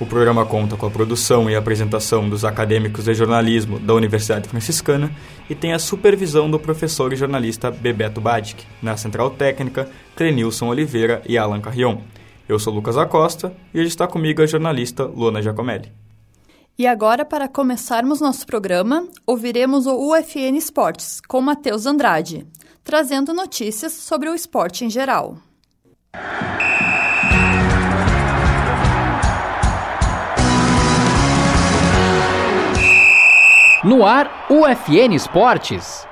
O programa conta com a produção e apresentação dos acadêmicos de jornalismo da Universidade Franciscana e tem a supervisão do professor e jornalista Bebeto Badic, na Central Técnica, Clenilson Oliveira e Alan Carrion. Eu sou Lucas Acosta e hoje está comigo a jornalista Luana Giacomelli. E agora, para começarmos nosso programa, ouviremos o UFN Esportes com Matheus Andrade, trazendo notícias sobre o esporte em geral. No ar, UFN Esportes.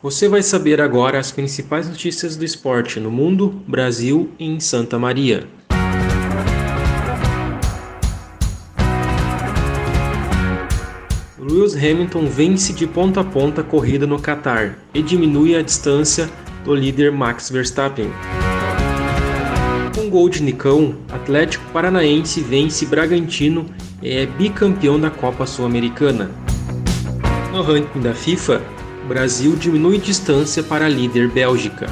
Você vai saber agora as principais notícias do esporte no mundo, Brasil e em Santa Maria. Lewis Hamilton vence de ponta a ponta a corrida no Qatar e diminui a distância do líder Max Verstappen. Com gol de Nicão, Atlético Paranaense vence Bragantino e é bicampeão da Copa Sul-Americana. No ranking da FIFA, Brasil diminui distância para a líder Bélgica.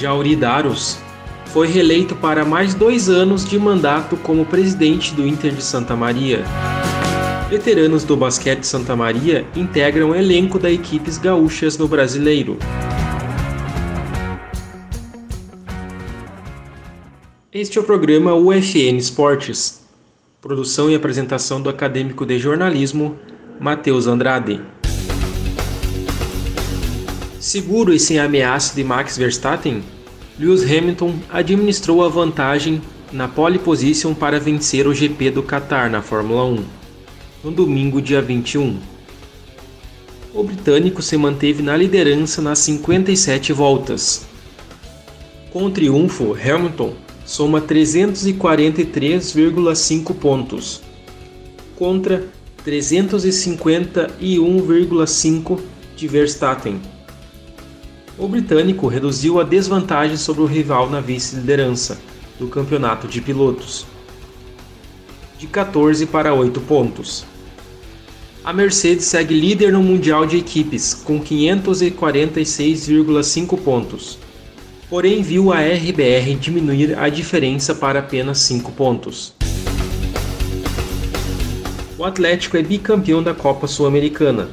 Jauri Daros foi reeleito para mais dois anos de mandato como presidente do Inter de Santa Maria. Veteranos do basquete Santa Maria integram o elenco da equipes gaúchas no Brasileiro. Este é o programa UFN Esportes. Produção e apresentação do acadêmico de jornalismo Matheus Andrade. Seguro e sem ameaça de Max Verstappen, Lewis Hamilton administrou a vantagem na pole position para vencer o GP do Qatar na Fórmula 1 no domingo, dia 21. O britânico se manteve na liderança nas 57 voltas. Com o triunfo, Hamilton soma 343,5 pontos, contra 351,5 de Verstappen. O britânico reduziu a desvantagem sobre o rival na vice-liderança do campeonato de pilotos, de 14 para 8 pontos. A Mercedes segue líder no Mundial de Equipes, com 546,5 pontos. Porém, viu a RBR diminuir a diferença para apenas 5 pontos. O Atlético é bicampeão da Copa Sul-Americana.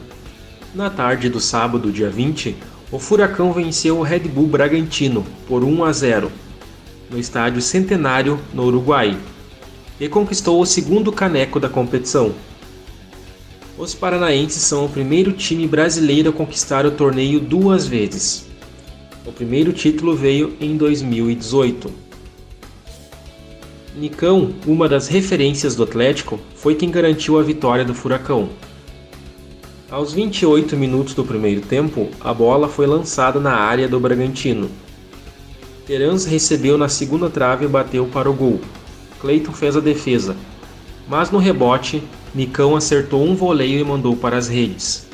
Na tarde do sábado, dia 20, o Furacão venceu o Red Bull Bragantino por 1 a 0 no estádio Centenário, no Uruguai, e conquistou o segundo caneco da competição. Os paranaenses são o primeiro time brasileiro a conquistar o torneio duas vezes. O primeiro título veio em 2018. Nicão, uma das referências do Atlético, foi quem garantiu a vitória do Furacão. Aos 28 minutos do primeiro tempo, a bola foi lançada na área do Bragantino. Terans recebeu na segunda trave e bateu para o gol. Cleiton fez a defesa, mas no rebote, Nicão acertou um voleio e mandou para as redes,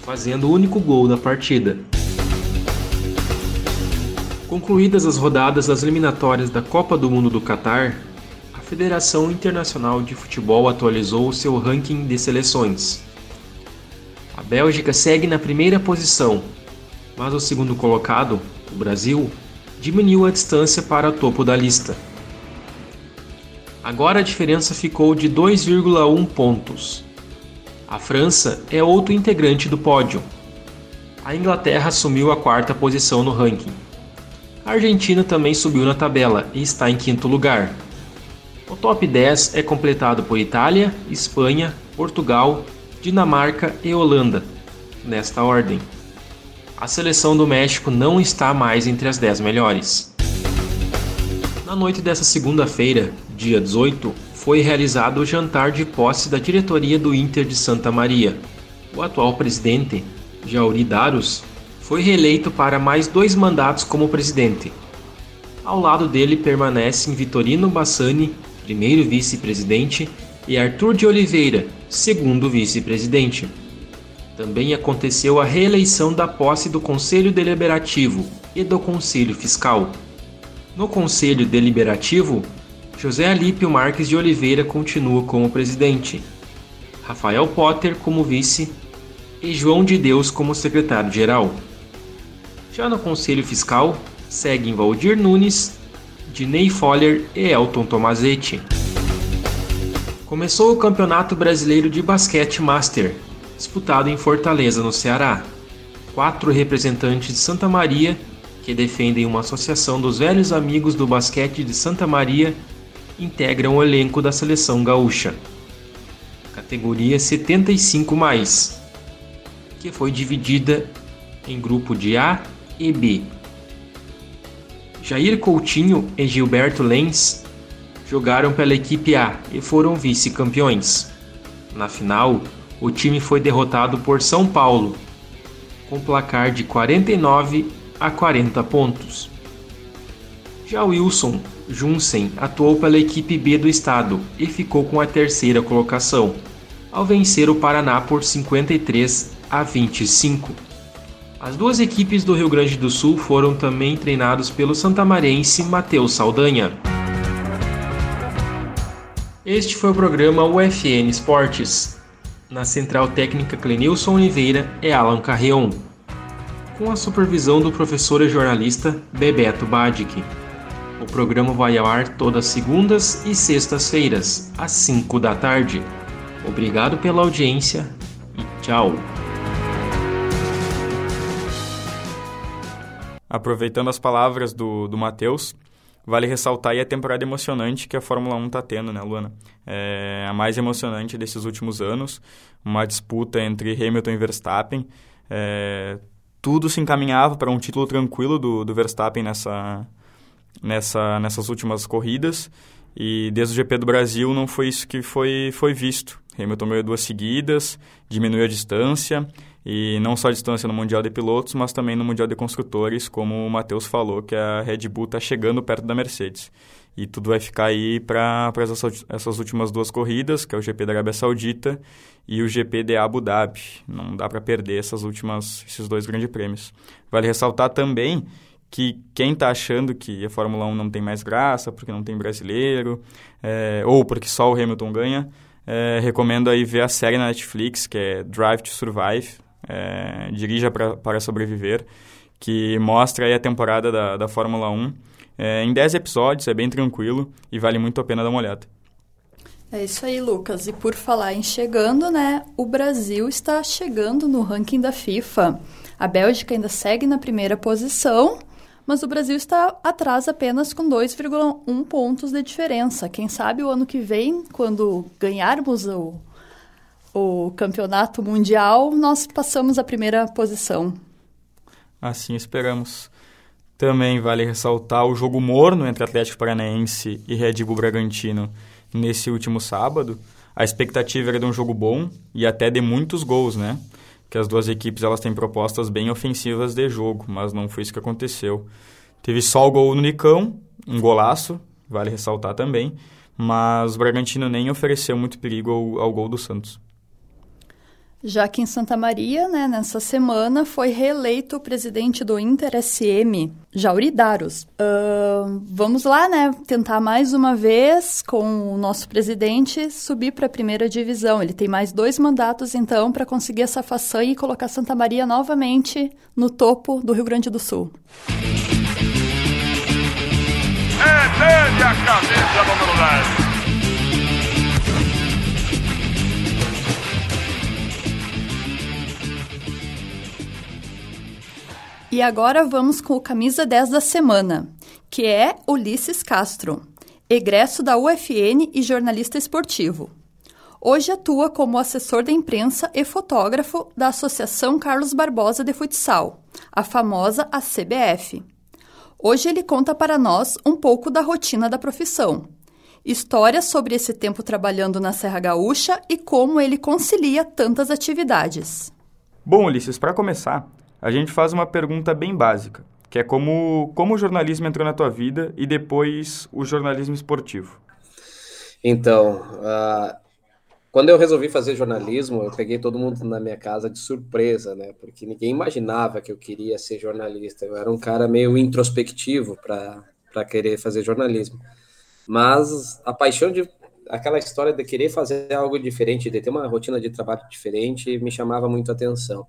fazendo o único gol da partida. Concluídas as rodadas das eliminatórias da Copa do Mundo do Catar, a Federação Internacional de Futebol atualizou seu ranking de seleções. A Bélgica segue na primeira posição, mas o segundo colocado, o Brasil, diminuiu a distância para o topo da lista. Agora a diferença ficou de 2,1 pontos. A França é outro integrante do pódio. A Inglaterra assumiu a quarta posição no ranking. A Argentina também subiu na tabela e está em quinto lugar. O top 10 é completado por Itália, Espanha, Portugal, Dinamarca e Holanda, nesta ordem. A seleção do México não está mais entre as 10 melhores. Na noite dessa segunda-feira, dia 18, foi realizado o jantar de posse da diretoria do Inter de Santa Maria. O atual presidente, Jauri Daros, foi reeleito para mais dois mandatos como presidente. Ao lado dele permanecem Vitorino Bassani, primeiro vice-presidente, e Arthur de Oliveira, segundo vice-presidente. Também aconteceu a reeleição da posse do Conselho Deliberativo e do Conselho Fiscal. No Conselho Deliberativo, José Alípio Marques de Oliveira continua como presidente, Rafael Potter como vice e João de Deus como secretário-geral. Já no Conselho Fiscal, seguem Valdir Nunes, Dinei Foller e Elton Tomazetti. Começou o Campeonato Brasileiro de Basquete Master, disputado em Fortaleza, no Ceará. Quatro representantes de Santa Maria, que defendem uma associação dos velhos amigos do basquete de Santa Maria, integram o elenco da seleção gaúcha. Categoria 75 mais, que foi dividida em grupo de A e B. Jair Coutinho e Gilberto Lenz jogaram pela equipe A e foram vice-campeões. Na final, o time foi derrotado por São Paulo, com placar de 49 a 40 pontos. Já Wilson Junsen atuou pela equipe B do estado e ficou com a terceira colocação, ao vencer o Paraná por 53 a 25. As duas equipes do Rio Grande do Sul foram também treinados pelo santamarense Matheus Saldanha. Este foi o programa UFN Esportes. Na central técnica Clenilson Oliveira e Alan Carreon. Com a supervisão do professor e jornalista Bebeto Badic. O programa vai ao ar todas segundas e sextas-feiras, às 5 da tarde. Obrigado pela audiência e tchau! Aproveitando as palavras do, do Matheus, Vale ressaltar aí a temporada emocionante que a Fórmula 1 está tendo, né, Luana? É a mais emocionante desses últimos anos, uma disputa entre Hamilton e Verstappen. É, tudo se encaminhava para um título tranquilo do, do Verstappen nessa, nessa, nessas últimas corridas. E desde o GP do Brasil não foi isso que foi, foi visto. Hamilton ganhou duas seguidas, diminuiu a distância, e não só a distância no Mundial de Pilotos, mas também no Mundial de Construtores, como o Matheus falou, que a Red Bull está chegando perto da Mercedes. E tudo vai ficar aí para essas, essas últimas duas corridas, que é o GP da Arábia Saudita e o GP de Abu Dhabi. Não dá para perder essas últimas, esses dois grandes prêmios. Vale ressaltar também que quem está achando que a Fórmula 1 não tem mais graça, porque não tem brasileiro, é, ou porque só o Hamilton ganha, é, recomendo aí ver a série na Netflix, que é Drive to Survive, é, Dirija pra, para Sobreviver, que mostra aí a temporada da, da Fórmula 1 é, em 10 episódios, é bem tranquilo e vale muito a pena dar uma olhada. É isso aí, Lucas. E por falar em chegando, né? O Brasil está chegando no ranking da FIFA. A Bélgica ainda segue na primeira posição, mas o Brasil está atrás apenas com 2,1 pontos de diferença. Quem sabe o ano que vem, quando ganharmos o, o campeonato mundial, nós passamos a primeira posição. Assim esperamos. Também vale ressaltar o jogo morno entre Atlético Paranaense e Red Bull Bragantino nesse último sábado. A expectativa era de um jogo bom e até de muitos gols, né? Que as duas equipes elas têm propostas bem ofensivas de jogo, mas não foi isso que aconteceu. Teve só o gol no Nicão, um golaço, vale ressaltar também, mas o Bragantino nem ofereceu muito perigo ao, ao gol do Santos. Já que em Santa Maria, né, nessa semana, foi reeleito o presidente do Inter SM, Jauri Daros. Uh, vamos lá, né, tentar mais uma vez com o nosso presidente subir para a primeira divisão. Ele tem mais dois mandatos, então, para conseguir essa façanha e colocar Santa Maria novamente no topo do Rio Grande do Sul. É dele a cabeça, número 10. E agora vamos com o camisa 10 da semana, que é Ulisses Castro, egresso da UFN e jornalista esportivo. Hoje atua como assessor da imprensa e fotógrafo da Associação Carlos Barbosa de Futsal, a famosa ACBF. Hoje ele conta para nós um pouco da rotina da profissão, histórias sobre esse tempo trabalhando na Serra Gaúcha e como ele concilia tantas atividades. Bom, Ulisses, para começar, a gente faz uma pergunta bem básica, que é como, como o jornalismo entrou na tua vida e depois o jornalismo esportivo. Então, uh, quando eu resolvi fazer jornalismo, eu peguei todo mundo na minha casa de surpresa, né? Porque ninguém imaginava que eu queria ser jornalista. Eu era um cara meio introspectivo para querer fazer jornalismo. Mas a paixão de aquela história de querer fazer algo diferente, de ter uma rotina de trabalho diferente, me chamava muito a atenção.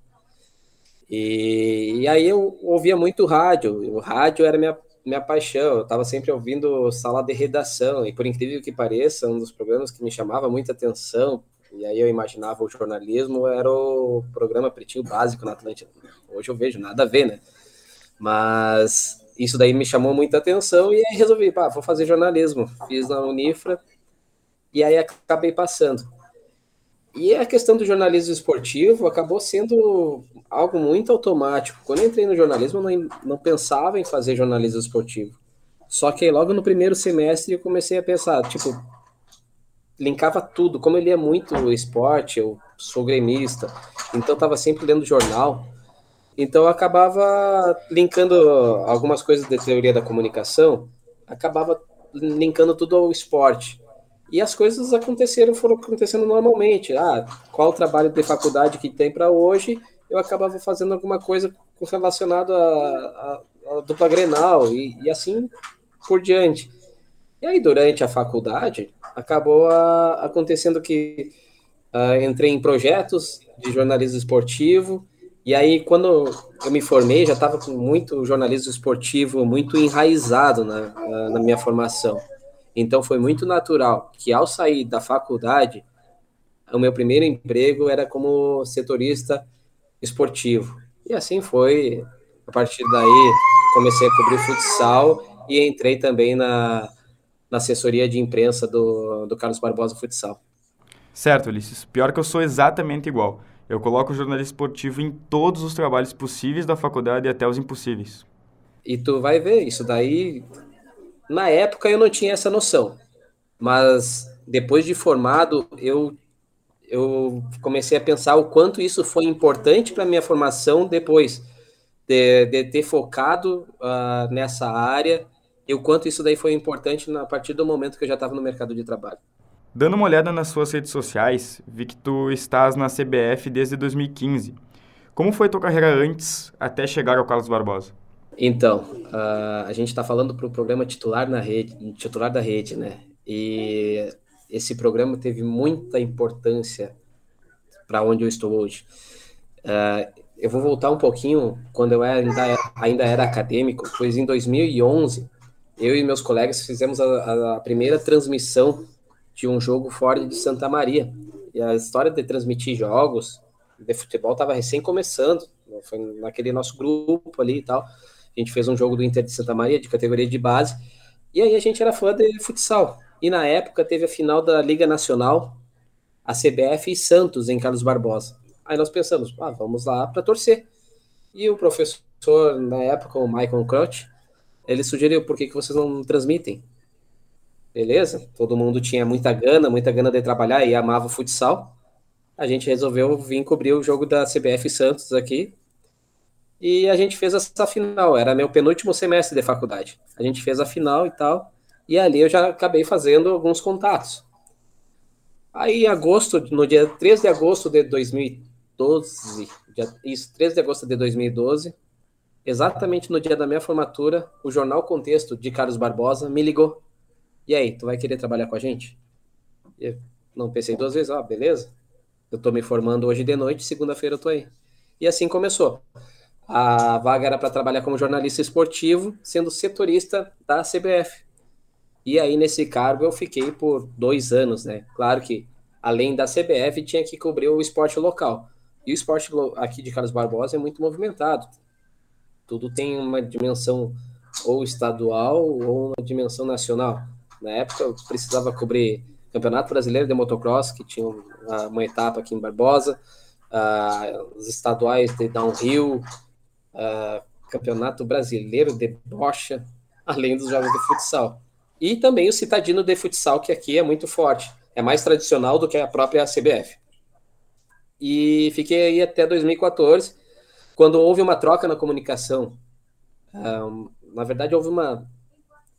E, e aí eu ouvia muito rádio. O rádio era minha minha paixão. Eu estava sempre ouvindo sala de redação, e por incrível que pareça, um dos programas que me chamava muita atenção, e aí eu imaginava o jornalismo, era o programa Pretinho Básico na Atlântida. Hoje eu vejo nada a ver, né? Mas isso daí me chamou muita atenção, e aí resolvi, pá, vou fazer jornalismo. Fiz na Unifra, e aí acabei passando. E a questão do jornalismo esportivo acabou sendo algo muito automático. Quando eu entrei no jornalismo, eu não, não pensava em fazer jornalismo esportivo. Só que logo no primeiro semestre eu comecei a pensar, tipo, linkava tudo. Como eu lia muito esporte, eu sou gremista, então estava sempre lendo jornal. Então eu acabava linkando algumas coisas da teoria da comunicação, acabava linkando tudo ao esporte. E as coisas aconteceram, foram acontecendo normalmente. Ah, qual o trabalho de faculdade que tem para hoje? Eu acabava fazendo alguma coisa relacionada à, dupla Grenal e, e, assim por diante. E aí, durante a faculdade, acabou a, acontecendo que uh, entrei em projetos de jornalismo esportivo. E aí, quando eu me formei, já estava com muito jornalismo esportivo muito enraizado na, na minha formação. Então foi muito natural que ao sair da faculdade, o meu primeiro emprego era como setorista esportivo. E assim foi. A partir daí comecei a cobrir futsal e entrei também na, na assessoria de imprensa do, do Carlos Barbosa Futsal. Certo, Ulisses. Pior que eu sou exatamente igual. Eu coloco o jornalismo esportivo em todos os trabalhos possíveis da faculdade e até os impossíveis. E tu vai ver, isso daí na época eu não tinha essa noção, mas depois de formado eu eu comecei a pensar o quanto isso foi importante para minha formação depois de, de ter focado uh, nessa área e o quanto isso daí foi importante na, a partir do momento que eu já estava no mercado de trabalho. Dando uma olhada nas suas redes sociais, vi que tu estás na CBF desde 2015. Como foi tua carreira antes até chegar ao Carlos Barbosa? Então, uh, a gente está falando para o programa titular na rede, titular da rede, né? E esse programa teve muita importância para onde eu estou hoje. Uh, eu vou voltar um pouquinho quando eu ainda, ainda era acadêmico, pois em 2011 eu e meus colegas fizemos a, a primeira transmissão de um jogo fora de Santa Maria. E a história de transmitir jogos de futebol estava recém começando, foi naquele nosso grupo ali e tal. A gente fez um jogo do Inter de Santa Maria, de categoria de base, e aí a gente era fã de futsal. E na época teve a final da Liga Nacional, a CBF e Santos, em Carlos Barbosa. Aí nós pensamos, ah, vamos lá para torcer. E o professor, na época, o Michael Crouch, ele sugeriu, por que, que vocês não transmitem? Beleza? Todo mundo tinha muita gana, muita gana de trabalhar e amava futsal. A gente resolveu vir cobrir o jogo da CBF Santos aqui e a gente fez essa final, era meu penúltimo semestre de faculdade. A gente fez a final e tal, e ali eu já acabei fazendo alguns contatos. Aí em agosto, no dia 3 de agosto de 2012, dia, isso, 3 de agosto de 2012, exatamente no dia da minha formatura, o jornal Contexto de Carlos Barbosa me ligou. E aí, tu vai querer trabalhar com a gente? Eu não pensei duas vezes, ó, beleza. Eu tô me formando hoje de noite, segunda-feira eu tô aí. E assim começou. A vaga era para trabalhar como jornalista esportivo, sendo setorista da CBF. E aí, nesse cargo, eu fiquei por dois anos, né? Claro que, além da CBF, tinha que cobrir o esporte local. E o esporte aqui de Carlos Barbosa é muito movimentado. Tudo tem uma dimensão ou estadual ou uma dimensão nacional. Na época, eu precisava cobrir Campeonato Brasileiro de Motocross, que tinha uma etapa aqui em Barbosa, uh, os estaduais de downhill, uh, Campeonato Brasileiro de Bocha, além dos jogos de futsal. E também o Citadino de Futsal, que aqui é muito forte. É mais tradicional do que a própria CBF. E fiquei aí até 2014, quando houve uma troca na comunicação. Um, na verdade, houve uma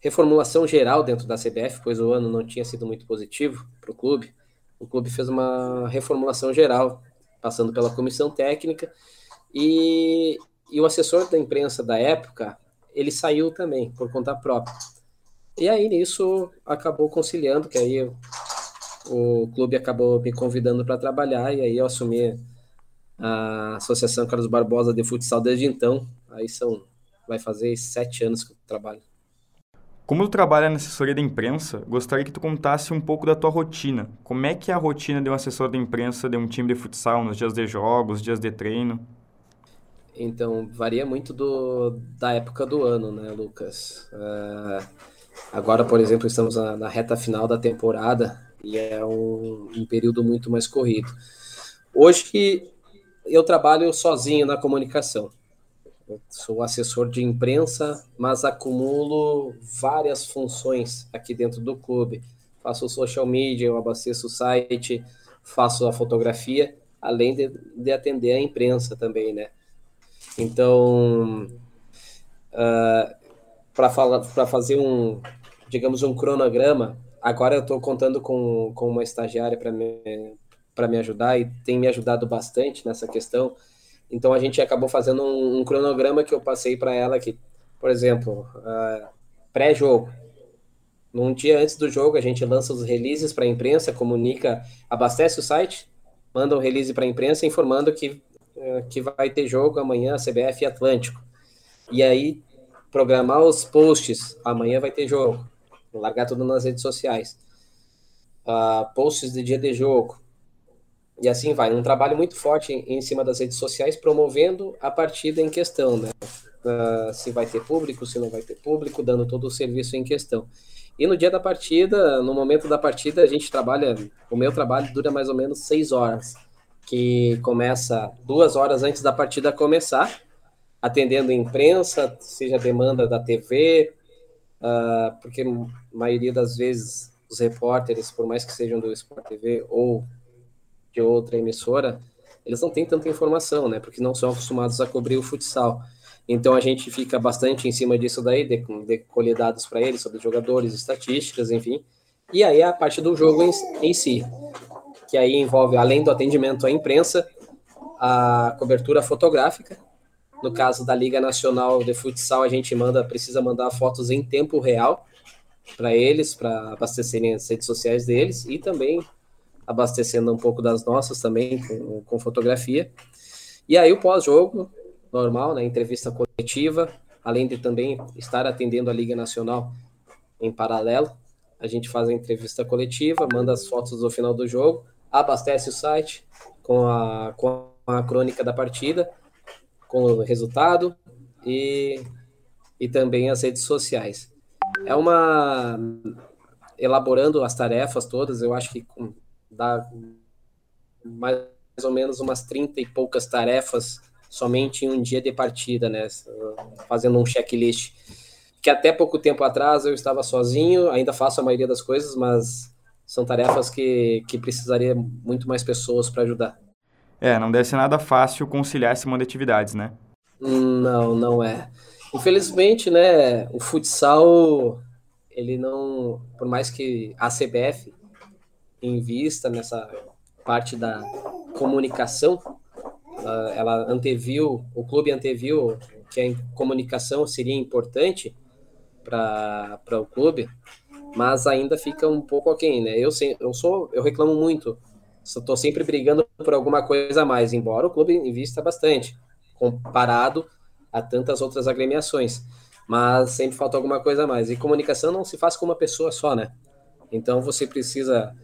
reformulação geral dentro da CBF, pois o ano não tinha sido muito positivo para o clube. o clube fez uma reformulação geral, passando pela comissão técnica, e, e o assessor da imprensa da época, ele saiu também, por conta própria. E aí, nisso, acabou conciliando, que aí o clube acabou me convidando para trabalhar, e aí eu assumi a Associação Carlos Barbosa de Futsal desde então. Aí são, vai fazer sete anos que eu trabalho. Como tu trabalha na assessoria da imprensa, gostaria que tu contasse um pouco da tua rotina. Como é que é a rotina de um assessor da imprensa de um time de futsal nos dias de jogos, dias de treino? Então, varia muito do, da época do ano, né, Lucas? Uh, agora, por exemplo, estamos na, na, reta final da temporada e é um, um período muito mais corrido. Hoje, eu trabalho sozinho na comunicação. Eu sou assessor de imprensa, mas acumulo várias funções aqui dentro do clube. Faço social media, eu abasteço o site, faço a fotografia, além de, de atender a imprensa também, né? Então, uh, para fazer um, digamos, um cronograma, agora eu estou contando com, com uma estagiária para me, para me ajudar e tem me ajudado bastante nessa questão. Então a gente acabou fazendo um, um cronograma que eu passei para ela que, por exemplo, uh, pré-jogo. Num dia antes do jogo, a gente lança os releases para a imprensa, comunica, abastece o site, manda um release para a imprensa informando que, que vai ter jogo amanhã, CBF Atlântico. E aí, programar os posts, amanhã vai ter jogo, largar tudo nas redes sociais. Uh, posts de dia de jogo, e assim vai, um trabalho muito forte em, em cima das redes sociais, promovendo a partida em questão, né? Uh, se vai ter público, se não vai ter público, dando todo o serviço em questão. E no dia da partida, no momento da partida, a gente trabalha, o meu trabalho dura mais ou menos seis horas, que começa duas horas antes da partida começar, atendendo imprensa, seja demanda da TV, uh, ah, porque a maioria das vezes os repórteres, por mais que sejam do Sport TV ou de outra emissora, eles não têm tanta informação, né? Porque não são acostumados a cobrir o futsal. Então a gente fica bastante em cima disso daí, de, de colher dados para eles sobre jogadores, estatísticas, enfim. E aí a parte do jogo em, em, si, que aí envolve, além do atendimento à imprensa, a cobertura fotográfica. No caso da Liga Nacional de Futsal, a gente manda, precisa mandar fotos em tempo real para eles, para abastecerem as redes sociais deles e também abastecendo um pouco das nossas também com, com fotografia. E aí o pós-jogo, normal, né, entrevista coletiva, além de também estar atendendo a Liga Nacional em paralelo, a gente faz a entrevista coletiva, manda as fotos do final do jogo, abastece o site com a, com a crônica da partida, com o resultado e, e também as redes sociais. É uma elaborando as tarefas todas, eu acho que dá mais ou menos umas 30 e poucas tarefas somente em um dia de partida, né? Fazendo um checklist. Que até pouco tempo atrás eu estava sozinho, ainda faço a maioria das coisas, mas são tarefas que, que precisaria muito mais pessoas para ajudar. É, não deve ser nada fácil conciliar esse monte de atividades, né? Não, não é. Infelizmente, né, o futsal, ele não, por mais que a CBF em vista nessa parte da comunicação. ela anteviu, o clube anteviu que a comunicação seria importante para o clube, mas ainda fica um pouco aquém, né? Eu, eu sou, eu reclamo muito, estou sempre brigando por alguma coisa a mais, embora o clube invista bastante, comparado a tantas outras agremiações, mas sempre falta alguma coisa a mais. E comunicação não se faz com uma pessoa só, né? Então você precisa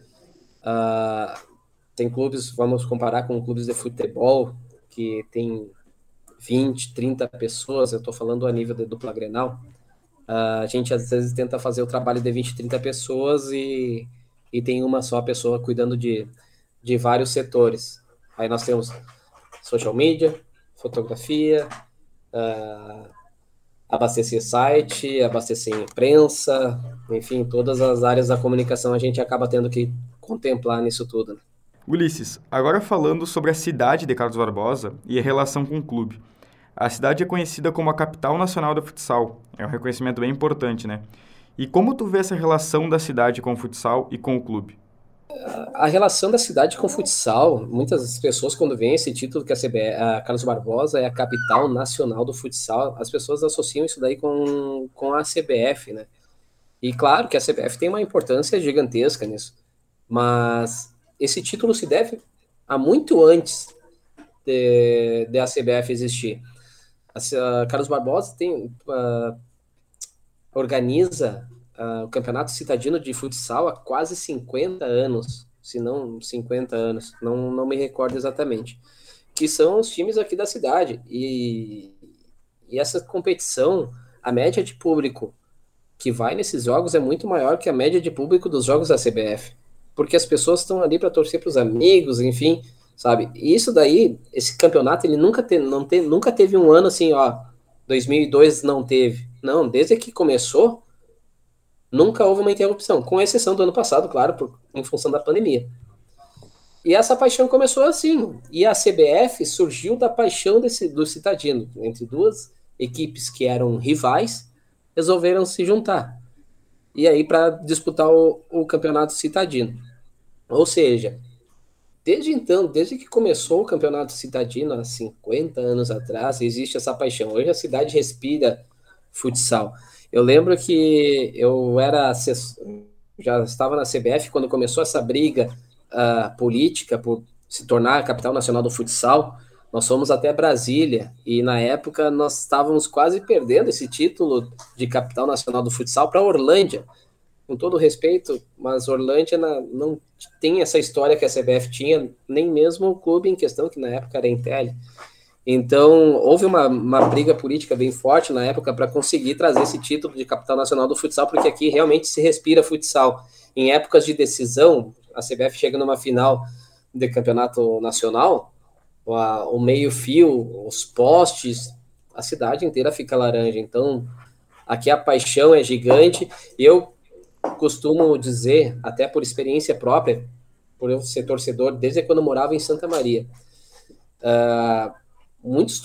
Uh, tem clubes, vamos comparar com clubes de futebol, que tem 20, 30 pessoas, eu estou falando a nível de dupla Grenal. A gente às vezes tenta fazer o trabalho de 20, 30 pessoas e, e tem uma só pessoa cuidando de, de vários setores. Aí nós temos social media, fotografia, uh, abastecer site, abastecer imprensa, enfim, todas as áreas da comunicação a gente acaba tendo que contemplar nisso tudo. Né? Ulisses, agora falando sobre a cidade de Carlos Barbosa e a relação com o clube. A cidade é conhecida como a capital nacional do futsal. É um reconhecimento bem importante, né? E como tu vê essa relação da cidade com o futsal e com o clube? a relação da cidade com o futsal, muitas pessoas quando veem esse título que a, CBF, a Carlos Barbosa é a capital nacional do futsal, as pessoas associam isso daí com, com a CBF, né? E claro que a CBF tem uma importância gigantesca nisso, mas esse título se deve a muito antes de, de a CBF existir. A, a Carlos Barbosa tem uh, organiza uh, o Campeonato Citadino de Futsal há quase 50 anos, se não 50 anos, não, não me recordo exatamente, que são os times aqui da cidade. E, e essa competição, a média de público que vai nesses jogos é muito maior que a média de público dos jogos da CBF, porque as pessoas estão ali para torcer para os amigos, enfim, sabe? E isso daí, esse campeonato, ele nunca, te, não te, nunca teve um ano assim, ó, 2002 não teve. Não, desde que começou, nunca houve uma interrupção, com exceção do ano passado, claro, por, em função da pandemia. E essa paixão começou assim. E a CBF surgiu da paixão desse, do Citadino, entre duas equipes que eram rivais, resolveram se juntar. E aí para disputar o, o campeonato Citadino. Ou seja, desde então, desde que começou o campeonato Citadino, há 50 anos atrás, existe essa paixão. Hoje a cidade respira futsal. Eu lembro que eu era já estava na CBF quando começou essa briga uh, política por se tornar a capital nacional do futsal. Nós fomos até Brasília e na época nós estávamos quase perdendo esse título de capital nacional do futsal para Orlândia. Com todo respeito, mas Orlândia não tem essa história que a CBF tinha, nem mesmo o clube em questão, que na época era Intel. Então, houve uma, uma briga política bem forte na época para conseguir trazer esse título de capital nacional do futsal, porque aqui realmente se respira futsal. Em épocas de decisão, a CBF chega numa final de campeonato nacional, o meio-fio, os postes, a cidade inteira fica laranja. Então, aqui a paixão é gigante. Eu costumo dizer, até por experiência própria, por eu ser torcedor desde quando eu morava em Santa Maria. Uh, muitos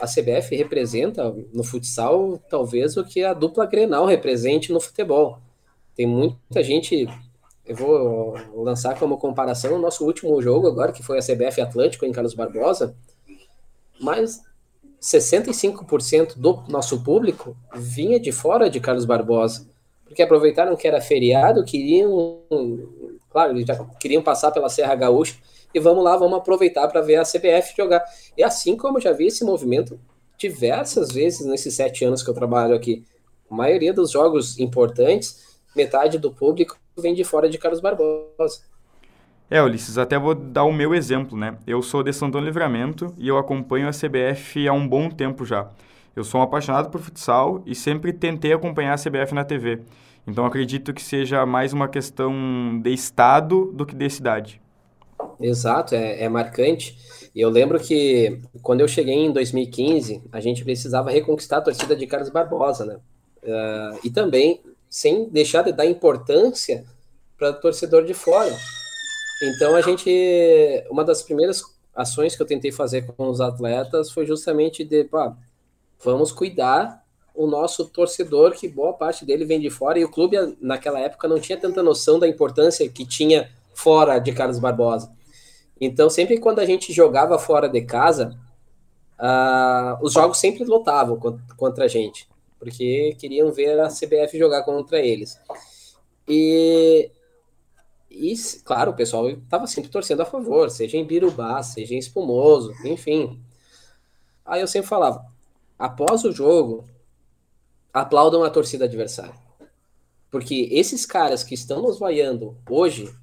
a CBF representa no futsal talvez o que a dupla Grenal represente no futebol. Tem muita gente, eu vou lançar como comparação o nosso último jogo agora, que foi a CBF Atlântico em Carlos Barbosa, mas 65% do nosso público vinha de fora de Carlos Barbosa, porque aproveitaram que era feriado, queriam, claro, já queriam passar pela Serra Gaúcha e vamos lá, vamos aproveitar para ver a CBF jogar. E assim como eu já vi esse movimento diversas vezes nesses sete anos que eu trabalho aqui, a maioria dos jogos importantes, metade do público vem de fora de Carlos Barbosa. É, Ulisses, até vou dar o meu exemplo, né? Eu sou de Santão Livramento e eu acompanho a CBF há um bom tempo já. Eu sou um apaixonado por futsal e sempre tentei acompanhar a CBF na TV. Então acredito que seja mais uma questão de estado do que de cidade. Exato, é, é marcante. E eu lembro que quando eu cheguei em 2015, a gente precisava reconquistar a torcida de Carlos Barbosa, né? Uh, e também sem deixar de dar importância para o torcedor de fora. Então a gente, uma das primeiras ações que eu tentei fazer com os atletas foi justamente de, pá, vamos cuidar o nosso torcedor, que boa parte dele vem de fora, e o clube naquela época não tinha tanta noção da importância que tinha fora de Carlos Barbosa. Então, sempre quando a gente jogava fora de casa, uh, os jogos sempre lotavam contra a gente, porque queriam ver a CBF jogar contra eles. E, e claro, o pessoal estava sempre torcendo a favor, seja em Birubá, seja em Espumoso, enfim. Aí eu sempre falava, após o jogo, aplaudam a torcida adversária. Porque esses caras que estão nos vaiando hoje,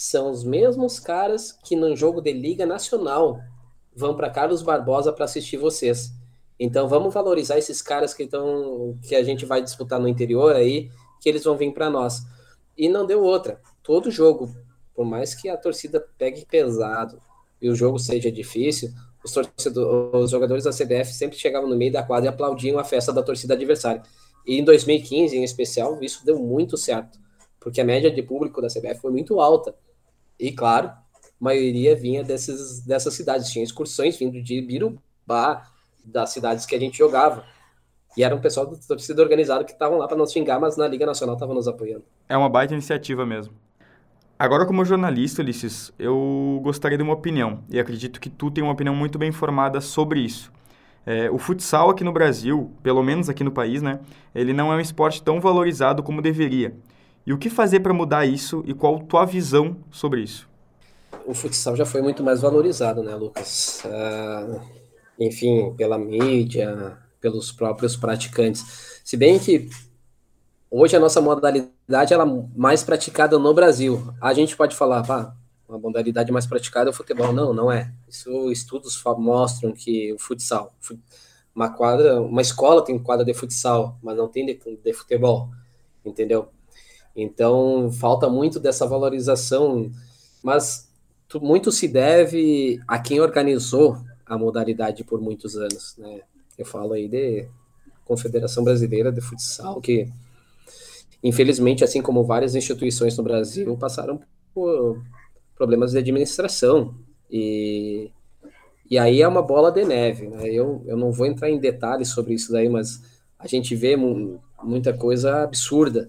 são os mesmos caras que no jogo de Liga Nacional vão para Carlos Barbosa para assistir vocês. Então vamos valorizar esses caras que estão que a gente vai disputar no interior aí, que eles vão vir para nós. E não deu outra. Todo jogo, por mais que a torcida pegue pesado e o jogo seja difícil, os, os jogadores da CBF sempre chegavam no meio da quadra e aplaudiam a festa da torcida adversária. E em 2015, em especial, isso deu muito certo, porque a média de público da CBF foi muito alta. E claro, a maioria vinha desses, dessas cidades. Tinha excursões vindo de Birubá, das cidades que a gente jogava. E era um pessoal do torcida organizado que estavam lá para nos xingar, mas na Liga Nacional estavam nos apoiando. É uma baita iniciativa mesmo. Agora, como jornalista, Ulisses, eu gostaria de uma opinião, e acredito que tu tem uma opinião muito bem formada sobre isso. É, o futsal aqui no Brasil, pelo menos aqui no país, né, ele não é um esporte tão valorizado como deveria. E o que fazer para mudar isso e qual tua visão sobre isso? O futsal já foi muito mais valorizado, né, Lucas? Uh, enfim, pela mídia, pelos próprios praticantes. Se bem que hoje a nossa modalidade ela é mais praticada no Brasil. A gente pode falar, pá, uma modalidade mais praticada é o futebol. Não, não é. Isso estudos mostram que o futsal, uma quadra, uma escola tem quadra de futsal, mas não tem de, de futebol, entendeu? Então falta muito dessa valorização, mas muito se deve a quem organizou a modalidade por muitos anos, né? Eu falo aí de Confederação Brasileira de Futsal, que infelizmente, assim como várias instituições no Brasil, passaram por problemas de administração. E, e aí é uma bola de neve. Né? Eu, eu não vou entrar em detalhes sobre isso daí, mas a gente vê muita coisa absurda.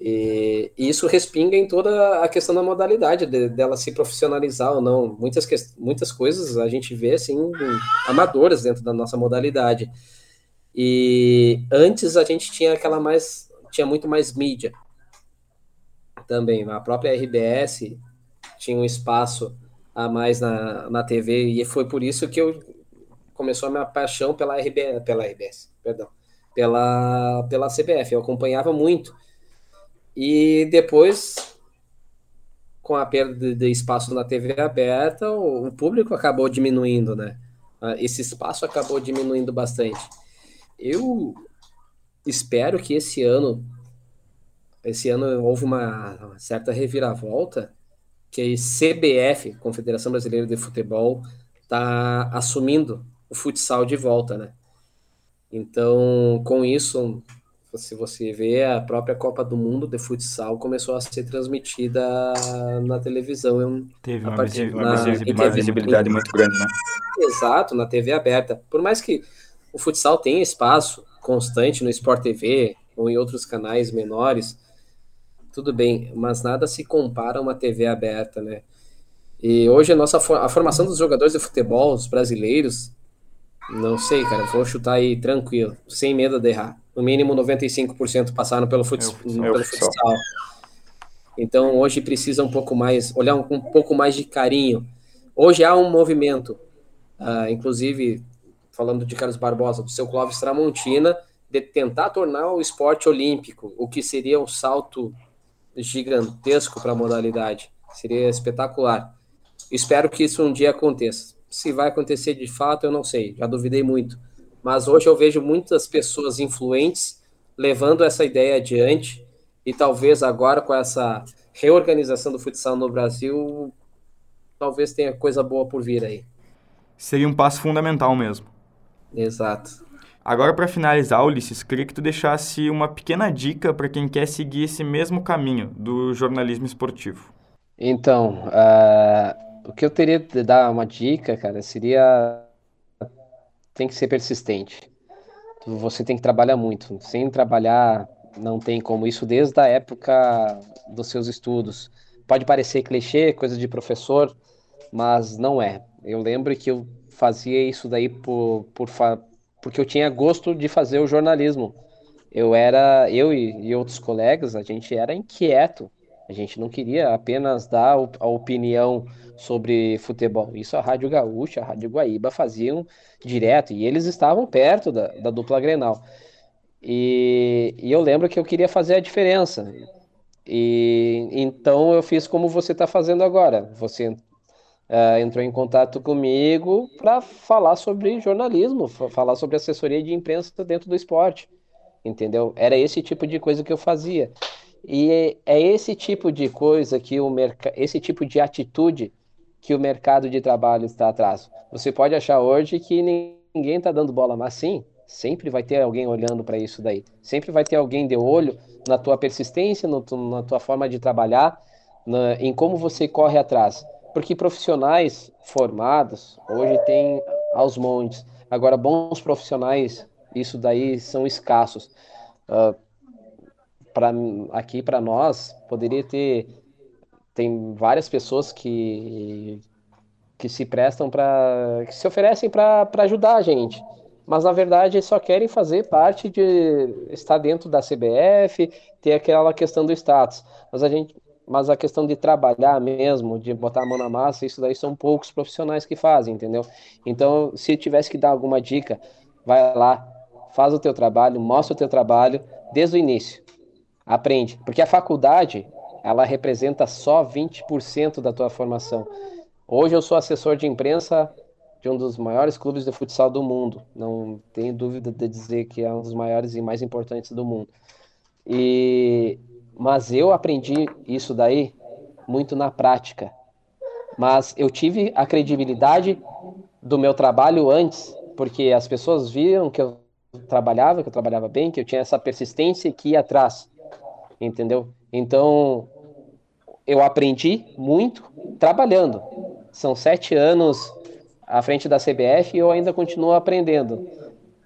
E, e, isso respinga em toda a questão da modalidade, de, dela se profissionalizar ou não. Muitas, muitas coisas a gente vê assim, amadoras dentro da nossa modalidade. E antes a gente tinha aquela mais. Tinha muito mais mídia também. A própria RBS tinha um espaço a mais na, na TV, e foi por isso que eu começou a minha paixão pela RBS, pela RBS, perdão, pela, pela CBF. Eu acompanhava muito e depois, com a perda de espaço na TV aberta, o, público acabou diminuindo, né? Ah, esse espaço acabou diminuindo bastante. Eu espero que esse ano, esse ano houve uma certa reviravolta, que a CBF, Confederação Brasileira de Futebol, está assumindo o futsal de volta, né? Então, com isso, se você vê, a própria Copa do Mundo de futsal começou a ser transmitida na televisão. Teve uma, partir, uma, na, uma visibilidade muito grande, né? Exato, na TV aberta. Por mais que o futsal tenha espaço constante no Sport TV ou em outros canais menores, tudo bem, mas nada se compara a uma TV aberta, né? E hoje a nossa a formação dos jogadores de futebol, os brasileiros, não sei, cara, vou chutar aí tranquilo, sem medo de errar no mínimo 95% passaram pelo, futs, é pelo futsal. futsal. Então hoje precisa um pouco mais, olhar um, um pouco mais de carinho. Hoje há um movimento, uh, inclusive falando de Carlos Barbosa, do seu Clóvis Tramontina, de tentar tornar o esporte olímpico, o que seria um salto gigantesco para a modalidade. Seria espetacular. Espero que isso um dia aconteça. Se vai acontecer de fato, eu não sei, já duvidei muito mas hoje eu vejo muitas pessoas influentes levando essa ideia adiante e talvez agora com essa reorganização do futsal no Brasil, talvez tenha coisa boa por vir aí. Seria um passo fundamental mesmo. Exato. Agora, para finalizar, Ulisses, queria que tu deixasse uma pequena dica para quem quer seguir esse mesmo caminho do jornalismo esportivo. Então, uh, o que eu teria de dar uma dica, cara, seria tem que ser persistente. Você tem que trabalhar muito. Sem trabalhar, não tem como. Isso desde a época dos seus estudos. Pode parecer clichê, coisa de professor, mas não é. Eu lembro que eu fazia isso daí por, por porque eu tinha gosto de fazer o jornalismo. Eu era, eu e, e outros colegas, a gente era inquieto. A gente não queria apenas dar a opinião sobre futebol. Isso a Rádio Gaúcha, a Rádio Guaíba faziam direto, e eles estavam perto da, da dupla Grenal. E, e, eu lembro que eu queria fazer a diferença. E então eu fiz como você está fazendo agora. Você uh, entrou em contato comigo para falar sobre jornalismo, falar sobre assessoria de imprensa dentro do esporte. Entendeu? Era esse tipo de coisa que eu fazia. E é esse tipo de coisa que o mercado, esse tipo de atitude que o mercado de trabalho está atrás. Você pode achar hoje que ninguém está dando bola, mas sim, sempre vai ter alguém olhando para isso daí. Sempre vai ter alguém de olho na tua persistência, no, na tua forma de trabalhar, na, em como você corre atrás. Porque profissionais formados hoje tem aos montes. Agora, bons profissionais, isso daí são escassos. Uh, pra, aqui para nós, poderia ter tem várias pessoas que, que se prestam para. que se oferecem para ajudar a gente. Mas na verdade só querem fazer parte de estar dentro da CBF, ter aquela questão do status. Mas a gente, mas a questão de trabalhar mesmo, de botar a mão na massa, isso daí são poucos profissionais que fazem, entendeu? Então, se tivesse que dar alguma dica, vai lá, faz o teu trabalho, mostra o teu trabalho desde o início. Aprende, porque a faculdade, ela representa só 20% da tua formação. Hoje eu sou assessor de imprensa de um dos maiores clubes de futsal do mundo. Não tenho dúvida de dizer que é um dos maiores e mais importantes do mundo. E mas eu aprendi isso daí muito na prática. Mas eu tive a credibilidade do meu trabalho antes, porque as pessoas viram que eu trabalhava, que eu trabalhava bem, que eu tinha essa persistência que ia atrás, entendeu? Então, eu aprendi muito trabalhando. São sete anos à frente da CBF e eu ainda continuo aprendendo.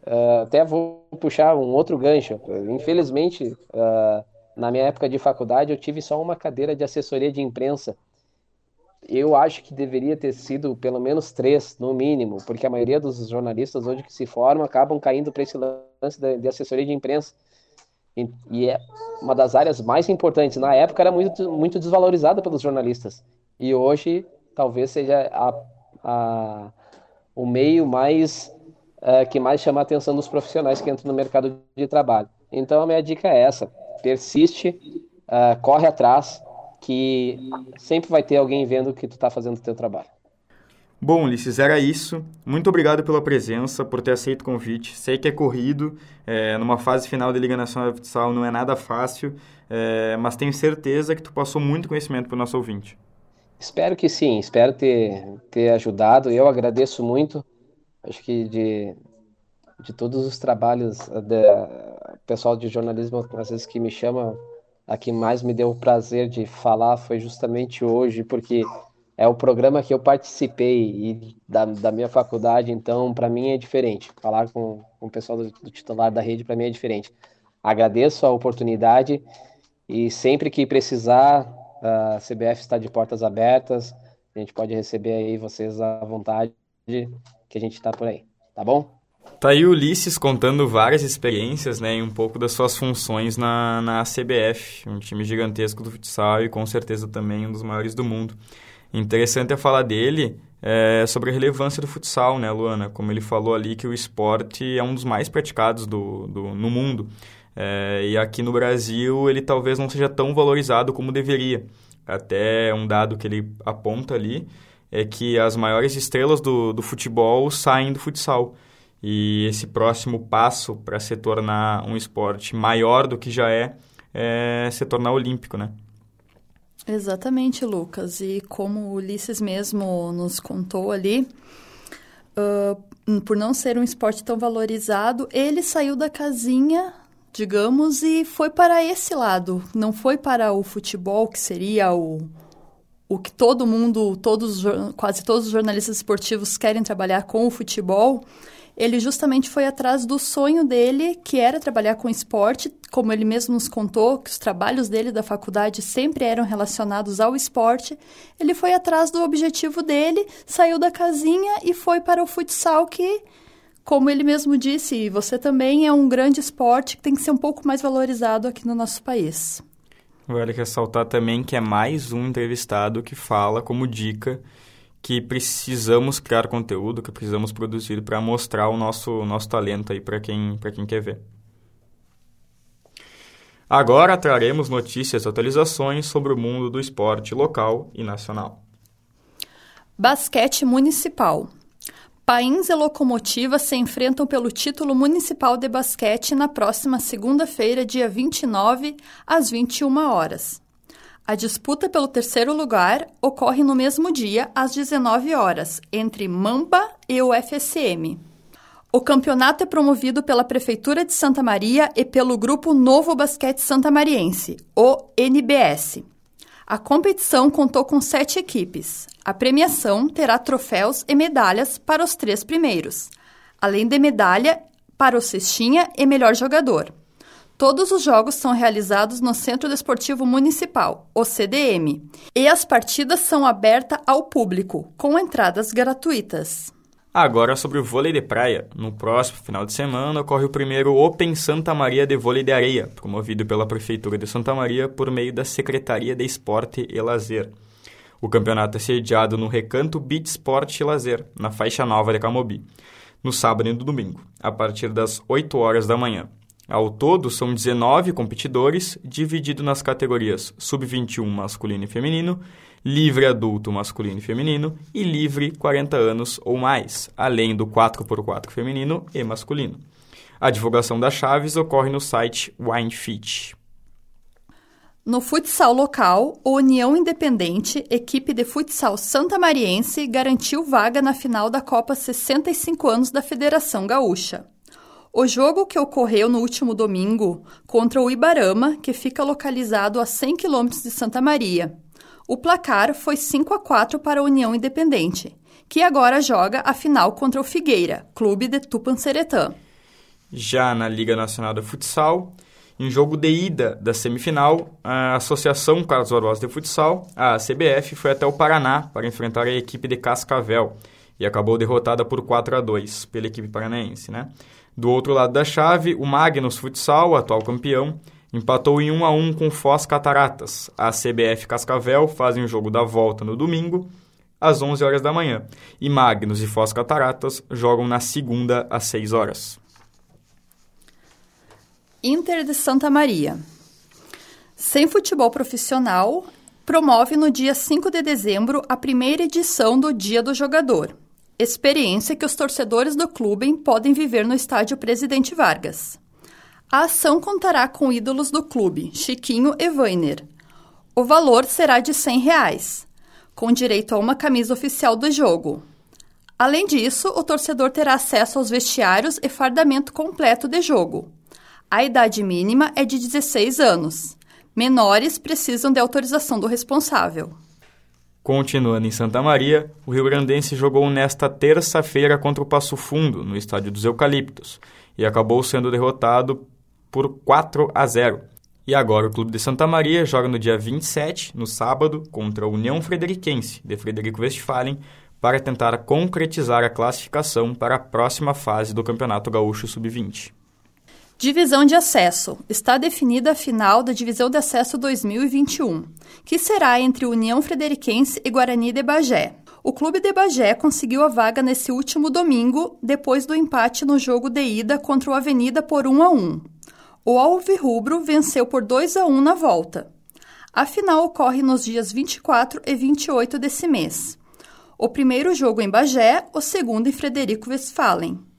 Uh, até vou puxar um outro gancho. Infelizmente, uh, na minha época de faculdade, eu tive só uma cadeira de assessoria de imprensa. Eu acho que deveria ter sido pelo menos três, no mínimo, porque a maioria dos jornalistas hoje que se formam acabam caindo para esse lance de, assessoria de imprensa. E, e, é uma das áreas mais importantes. Na época era muito, muito desvalorizada pelos jornalistas. E hoje talvez seja a, a, o meio mais uh, que mais chama a atenção dos profissionais que entram no mercado de trabalho. Então a minha dica é essa: persiste, uh, corre atrás, que sempre vai ter alguém vendo que tu está fazendo o teu trabalho. Bom, Ulisses, era isso. Muito obrigado pela presença, por ter aceito o convite. Sei que é corrido, é, numa fase final da Liga Nacional de Futsal não é nada fácil, é, mas tenho certeza que tu passou muito conhecimento para o nosso ouvinte. Espero que sim, espero ter, ter ajudado. Eu agradeço muito, acho que de, de todos os trabalhos da pessoal de jornalismo, às vezes que me chama, a que mais me deu o prazer de falar foi justamente hoje, porque é o programa que eu participei e da, da minha faculdade, então para mim é diferente. Falar com, com o pessoal do, do titular da rede para mim é diferente. Agradeço a oportunidade e sempre que precisar, a CBF está de portas abertas. A gente pode receber aí vocês à vontade, que a gente está por aí. Tá bom? Tá aí o Ulisses contando várias experiências, né, e um pouco das suas funções na, na CBF, um time gigantesco do futsal e com certeza também um dos maiores do mundo. Interessante é falar dele é, sobre a relevância do futsal, né, Luana? Como ele falou ali que o esporte é um dos mais praticados do, do, no mundo. É, e aqui no Brasil ele talvez não seja tão valorizado como deveria. Até um dado que ele aponta ali é que as maiores estrelas do, do futebol saem do futsal. E esse próximo passo para se tornar um esporte maior do que já é, é se tornar olímpico, né? Exatamente, Lucas. E como o Ulisses mesmo nos contou ali, uh, por não ser um esporte tão valorizado, ele saiu da casinha, digamos, e foi para esse lado. Não foi para o futebol, que seria o, o que todo mundo, todos, quase todos os jornalistas esportivos querem trabalhar com o futebol ele justamente foi atrás do sonho dele, que era trabalhar com esporte, como ele mesmo nos contou, que os trabalhos dele da faculdade sempre eram relacionados ao esporte. Ele foi atrás do objetivo dele, saiu da casinha e foi para o futsal, que, como ele mesmo disse, e você também, é um grande esporte que tem que ser um pouco mais valorizado aqui no nosso país. Vale ressaltar também que é mais um entrevistado que fala como dica que precisamos criar conteúdo, que precisamos produzir para mostrar o nosso, nosso talento aí para quem, quem quer ver. Agora traremos notícias e atualizações sobre o mundo do esporte local e nacional. Basquete Municipal. Pains e Locomotiva se enfrentam pelo título municipal de basquete na próxima segunda-feira, dia 29, às 21 horas. A disputa pelo terceiro lugar ocorre no mesmo dia, às 19 horas, entre Mamba e o FSM. O campeonato é promovido pela Prefeitura de Santa Maria e pelo Grupo Novo Basquete Santamariense, o NBS. A competição contou com sete equipes. A premiação terá troféus e medalhas para os três primeiros, além de medalha para o cestinha e melhor jogador. Todos os jogos são realizados no Centro Desportivo Municipal, o CDM, e as partidas são abertas ao público, com entradas gratuitas. Agora sobre o vôlei de praia. No próximo final de semana ocorre o primeiro Open Santa Maria de Vôlei de Areia, promovido pela Prefeitura de Santa Maria por meio da Secretaria de Esporte e Lazer. O campeonato é sediado no Recanto Beach Sport e Lazer, na faixa nova de Camobi, no sábado e no domingo, a partir das 8 horas da manhã. Ao todo, são 19 competidores, dividido nas categorias sub-21 masculino e feminino, livre adulto masculino e feminino e livre 40 anos ou mais, além do 4x4 feminino e masculino. A divulgação das chaves ocorre no site WineFit. No futsal local, o União Independente, equipe de futsal Santa Mariense, garantiu vaga na final da Copa 65 anos da Federação Gaúcha. O jogo que ocorreu no último domingo contra o Ibarama, que fica localizado a 100 quilômetros de Santa Maria. O placar foi 5 a 4 para a União Independente, que agora joga a final contra o Figueira, clube de Tupanceretã. Já na Liga Nacional de Futsal, em jogo de ida da semifinal, a Associação Carlos Barbosa de Futsal, a CBF, foi até o Paraná para enfrentar a equipe de Cascavel e acabou derrotada por 4 a 2 pela equipe paranaense, né? Do outro lado da chave, o Magnus Futsal, atual campeão, empatou em 1 a 1 com Foz Cataratas. A CBF Cascavel fazem o jogo da volta no domingo, às 11 horas da manhã, e Magnus e Foz Cataratas jogam na segunda às 6 horas. Inter de Santa Maria. Sem futebol profissional, promove no dia 5 de dezembro a primeira edição do Dia do Jogador experiência que os torcedores do clube podem viver no estádio Presidente Vargas. A ação contará com ídolos do clube, Chiquinho e Weiner. O valor será de 100 reais, com direito a uma camisa oficial do jogo. Além disso, o torcedor terá acesso aos vestiários e fardamento completo de jogo. A idade mínima é de 16 anos. Menores precisam de autorização do responsável. Continuando em Santa Maria, o Rio Grandense jogou nesta terça-feira contra o Passo Fundo, no estádio dos Eucaliptos, e acabou sendo derrotado por 4 a 0. E agora o Clube de Santa Maria joga no dia 27, no sábado, contra a União Frederiquense, de Frederico Westphalen, para tentar concretizar a classificação para a próxima fase do Campeonato Gaúcho Sub-20. Divisão de acesso. Está definida a final da Divisão de Acesso 2021, que será entre União Frederiquense e Guarani de Bagé. O clube de Bagé conseguiu a vaga nesse último domingo, depois do empate no jogo de ida contra o Avenida por 1 a 1. O Alvirrubro venceu por 2 a 1 na volta. A final ocorre nos dias 24 e 28 desse mês. O primeiro jogo em Bagé, o segundo em Frederico Westphalen.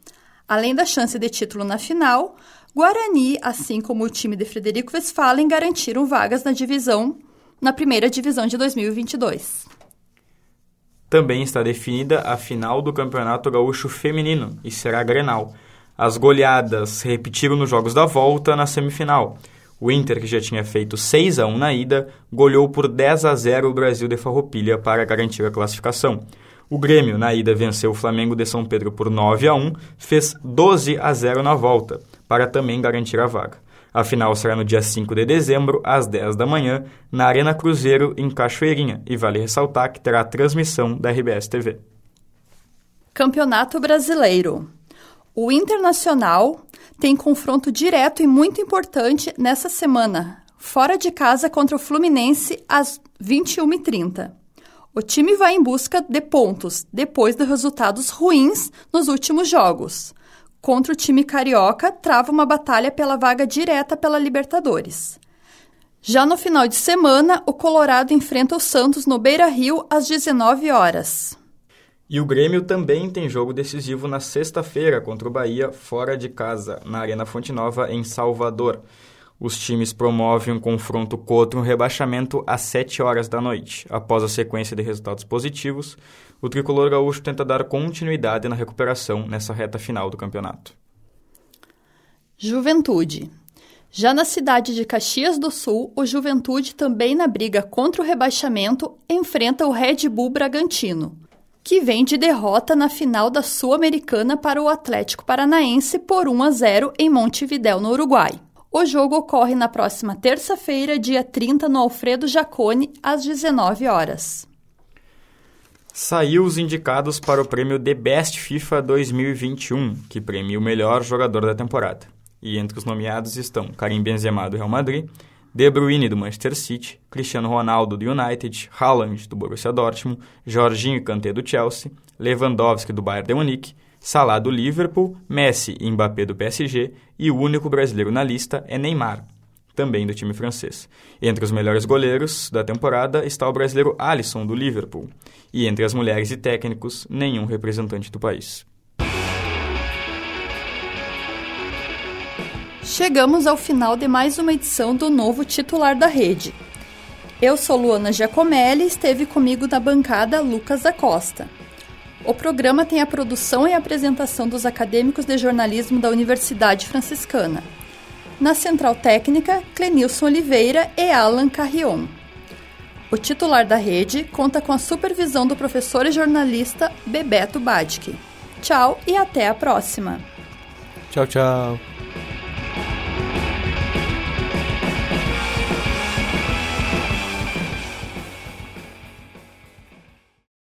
Além da chance de título na final, Guarani, assim como o time de Frederico Westphalen, garantiram vagas na divisão, na primeira divisão de 2022. Também está definida a final do Campeonato Gaúcho Feminino e será Grenal. As goleadas repetiram nos jogos da volta na semifinal. O Inter, que já tinha feito 6 a 1 na ida, goleou por 10 a 0 o Brasil de Farroupilha para garantir a classificação. O Grêmio, na ida, venceu o Flamengo de São Pedro por 9 a 1, fez 12 a 0 na volta para também garantir a vaga. A final será no dia 5 de dezembro, às 10 da manhã, na Arena Cruzeiro, em Cachoeirinha, e vale ressaltar que terá transmissão da RBS TV. Campeonato Brasileiro. O Internacional tem confronto direto e muito importante nessa semana, fora de casa contra o Fluminense às 21h30. O time vai em busca de pontos depois de resultados ruins nos últimos jogos contra o time carioca, trava uma batalha pela vaga direta pela Libertadores. Já no final de semana, o Colorado enfrenta o Santos no Beira Rio às 19 horas. E o Grêmio também tem jogo decisivo na sexta-feira contra o Bahia, fora de casa, na Arena Fonte Nova, em Salvador. Os times promovem um confronto contra um rebaixamento às 7 horas da noite. Após a sequência de resultados positivos, o tricolor gaúcho tenta dar continuidade na recuperação nessa reta final do campeonato. Juventude. Já na cidade de Caxias do Sul, o Juventude, também na briga contra o rebaixamento, enfrenta o Red Bull Bragantino, que vem de derrota na final da Sul-Americana para o Atlético Paranaense por 1 a 0 em Montevidéu, no Uruguai. O jogo ocorre na próxima terça-feira, dia 30, no Alfredo Jacone, às 19 horas. Saiu os indicados para o prêmio The Best FIFA 2021, que premia o melhor jogador da temporada. E entre os nomeados estão Karim Benzema do Real Madrid, De Bruyne do Manchester City, Cristiano Ronaldo do United, Haaland do Borussia Dortmund, Jorginho Kanté do Chelsea, Lewandowski do Bayern de Munique, Salah do Liverpool, Messi e Mbappé do PSG e o único brasileiro na lista é Neymar, também do time francês. Entre os melhores goleiros da temporada está o brasileiro Alisson do Liverpool e entre as mulheres e técnicos nenhum representante do país. Chegamos ao final de mais uma edição do novo titular da rede. Eu sou Luana Giacomelli e esteve comigo na bancada Lucas da Costa. O programa tem a produção e apresentação dos acadêmicos de jornalismo da Universidade Franciscana. Na central técnica, Clenilson Oliveira e Alan Carrion. O titular da rede conta com a supervisão do professor e jornalista Bebeto Badic. Tchau e até a próxima. Tchau, tchau.